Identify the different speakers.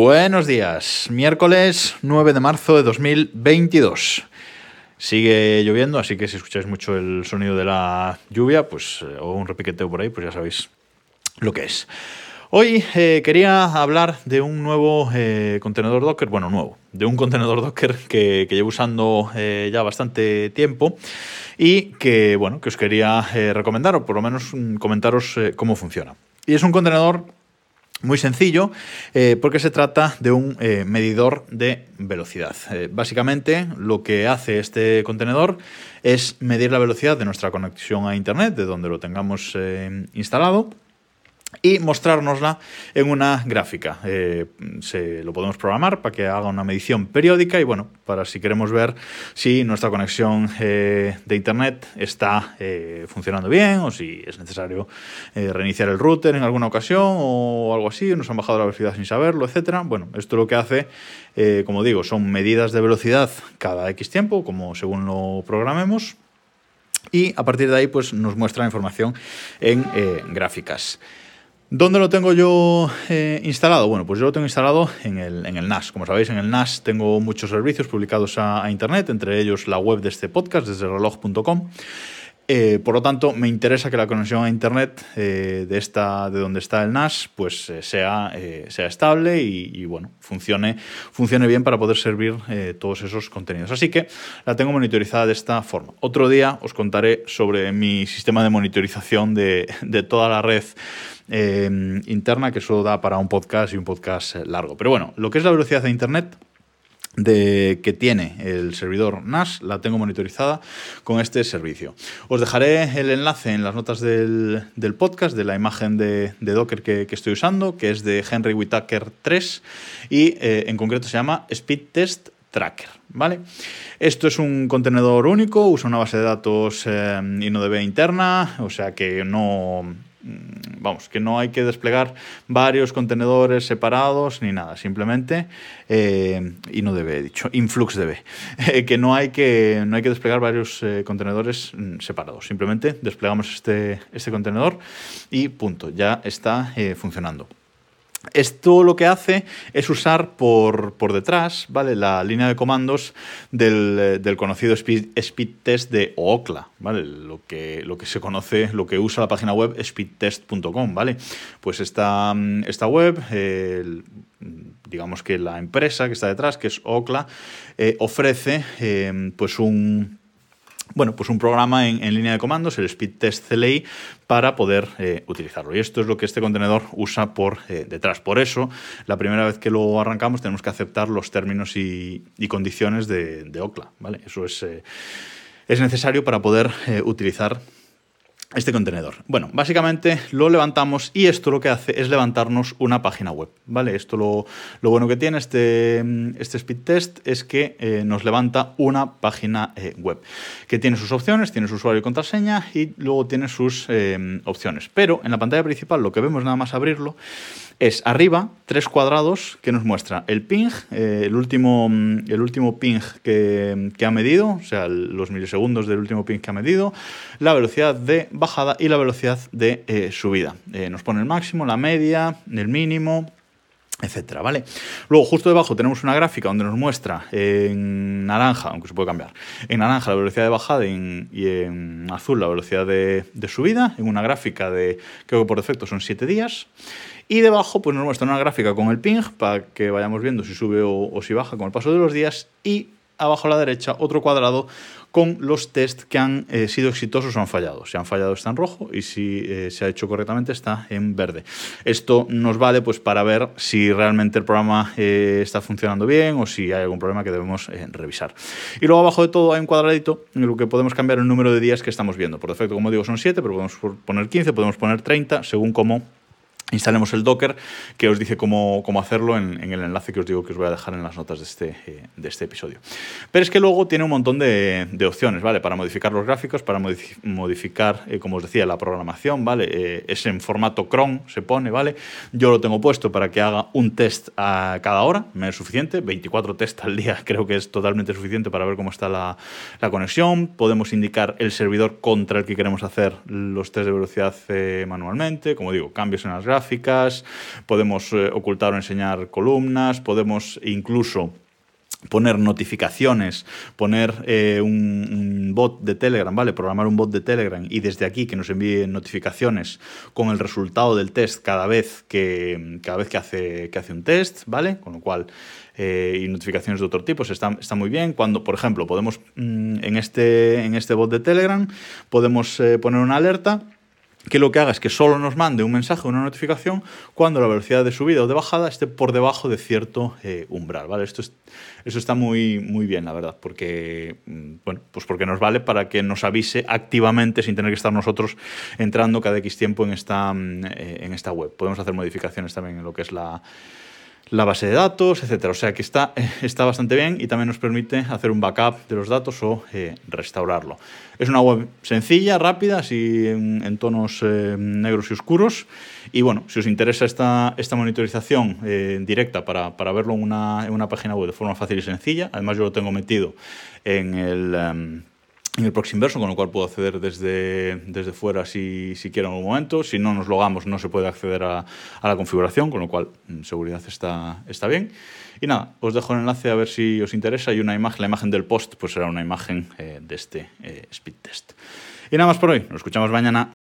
Speaker 1: Buenos días, miércoles 9 de marzo de 2022. Sigue lloviendo, así que si escucháis mucho el sonido de la lluvia, pues eh, o un repiqueteo por ahí, pues ya sabéis lo que es. Hoy eh, quería hablar de un nuevo eh, contenedor Docker, bueno, nuevo, de un contenedor Docker que, llevo usando ya bastante tiempo y que, bueno, que os quería recomendar o por lo menos mm, comentaros cómo funciona. Y es un contenedor muy sencillo, eh, porque se trata de un eh, medidor de velocidad. Eh, básicamente, lo que hace este contenedor es medir la velocidad de nuestra conexión a Internet, de donde lo tengamos instalado y mostrárnosla en una gráfica. Eh, se, lo podemos programar para que haga una medición periódica y bueno, para si queremos ver si nuestra conexión eh, de internet está eh, funcionando bien o si es necesario reiniciar el router en alguna ocasión o algo así, nos han bajado la velocidad sin saberlo, etcétera. Bueno, esto lo que hace, como digo, son medidas de velocidad cada X tiempo, como según lo programemos. Y a partir de ahí, pues nos muestra la información en gráficas. ¿Dónde lo tengo yo eh, instalado? Bueno, pues yo lo tengo instalado en el, en el, NAS. Como sabéis, en el NAS tengo muchos servicios publicados a, a Internet, entre ellos la web de este podcast, desde reloj.com. Eh, por lo tanto, me interesa que la conexión a Internet eh, de, esta, de donde está el NAS pues, eh, sea, sea estable y, bueno, funcione, funcione bien para poder servir todos esos contenidos. Así que la tengo monitorizada de esta forma. Otro día os contaré sobre mi sistema de monitorización de, de toda la red interna, que eso da para un podcast y un podcast largo. Pero bueno, lo que es la velocidad de Internet de, que tiene el servidor NAS, la tengo monitorizada con este servicio. Os dejaré el enlace en las notas del, podcast de la imagen de, Docker que, estoy usando, que es de Henry Whitaker 3 y eh, en concreto se llama Speed Test Tracker. ¿vale? Esto es un contenedor único, usa una base de datos eh, InnoDB interna, o sea que no, vamos, que no hay que desplegar varios contenedores separados ni nada, simplemente, eh, y no debe, he dicho, InfluxDB, eh, que, no hay que no hay que desplegar varios eh, contenedores mm, separados, simplemente desplegamos este, este contenedor y punto, ya está funcionando. Esto lo que hace es usar por, detrás ¿vale? la línea de comandos del, conocido speed, test de OOCLA, ¿vale? lo, que, lo que se conoce, lo que usa la página web speedtest.com. ¿vale? Pues esta, esta web, digamos que la empresa que está detrás, que es OOCLA, eh, ofrece eh, pues un, bueno, pues un programa en, línea de comandos, el Speed Test CLI, para poder eh, utilizarlo. Y esto es lo que este contenedor usa por eh, detrás. Por eso, la primera vez que lo arrancamos tenemos que aceptar los términos y, condiciones de, de, OCLA. ¿vale? Eso es, eh, es necesario para poder utilizar este contenedor. Bueno, básicamente lo levantamos y esto lo que hace es levantarnos una página web, ¿vale? Esto lo, bueno que tiene este, este speed test es que eh, nos levanta una página eh, web que tiene sus opciones, tiene su usuario y contraseña y luego tiene sus eh, opciones. Pero en la pantalla principal lo que vemos nada más abrirlo es arriba tres cuadrados que nos muestra el ping, el, último, el último ping que, ha medido, o sea, los milisegundos del último ping que ha medido, la velocidad de bajada y la velocidad de eh, subida. Eh, nos pone el máximo, la media, el mínimo, etcétera, ¿vale? Luego, justo debajo tenemos una gráfica donde nos muestra en naranja, aunque se puede cambiar, en naranja la velocidad de bajada y en, azul la velocidad de, subida, en una gráfica de, creo que por defecto son 7 días, y debajo pues nos muestra una gráfica con el ping para que vayamos viendo si sube o, si baja con el paso de los días y abajo a la derecha otro cuadrado con los test que han eh, sido exitosos o han fallado. Si han fallado está en rojo y si eh, se ha hecho correctamente está en verde. Esto nos vale pues para ver si realmente el programa eh, está funcionando bien o si hay algún problema que debemos revisar. Y luego abajo de todo hay un cuadradito en el que podemos cambiar el número de días que estamos viendo. Por defecto, como digo, son 7, pero podemos poner 15, podemos poner 30, según cómo instalemos el Docker que os dice cómo, cómo hacerlo en, el enlace que os digo que os voy a dejar en las notas de este, eh, de este episodio. Pero es que luego tiene un montón de, opciones, ¿vale? Para modificar los gráficos, para modificar, eh, como os decía, la programación, ¿vale? Eh, es en formato cron, se pone, ¿vale? Yo lo tengo puesto para que haga un test a cada hora, me es suficiente, 24 tests al día creo que es totalmente suficiente para ver cómo está la, la conexión. Podemos indicar el servidor contra el que queremos hacer los test de velocidad manualmente, como digo, cambios en las gráficas podemos eh, ocultar o enseñar columnas, podemos incluso poner notificaciones, poner eh, un, bot de Telegram, ¿vale? Programar un bot de Telegram y desde aquí que nos envíe notificaciones con el resultado del test cada vez que, cada vez que, hace, que hace un test, ¿vale? Con lo cual, eh, y notificaciones de otro tipo, está, muy bien. Cuando, por ejemplo, podemos mm, en, este, en este bot de Telegram, podemos poner una alerta que lo que haga es que solo nos mande un mensaje o una notificación cuando la velocidad de subida o de bajada esté por debajo de cierto eh, umbral, ¿vale? Esto es, está muy, muy bien, la verdad, porque, mm, bueno, pues porque nos vale para que nos avise activamente sin tener que estar nosotros entrando cada X tiempo en esta, mm, eh, en esta web. Podemos hacer modificaciones también en lo que es la la base de datos, etcétera. O sea que está, está bastante bien y también nos permite hacer un backup de los datos o eh, restaurarlo. Es una web sencilla, rápida, así en, tonos eh, negros y oscuros. Y bueno, si os interesa esta, esta monitorización eh, directa para, para verlo en una, en una, página web de forma fácil y sencilla, además yo lo tengo metido en el... Em, en el próximo inverso, con lo cual puedo acceder desde, desde fuera si, si quiero en algún momento. Si no nos logamos, no se puede acceder a, a la configuración, con lo cual mm, seguridad está, está bien. Y nada, os dejo el enlace a ver si os interesa y una imagen, la imagen del post, pues será una imagen eh, de este eh, speed test. Y nada más por hoy, nos escuchamos mañana.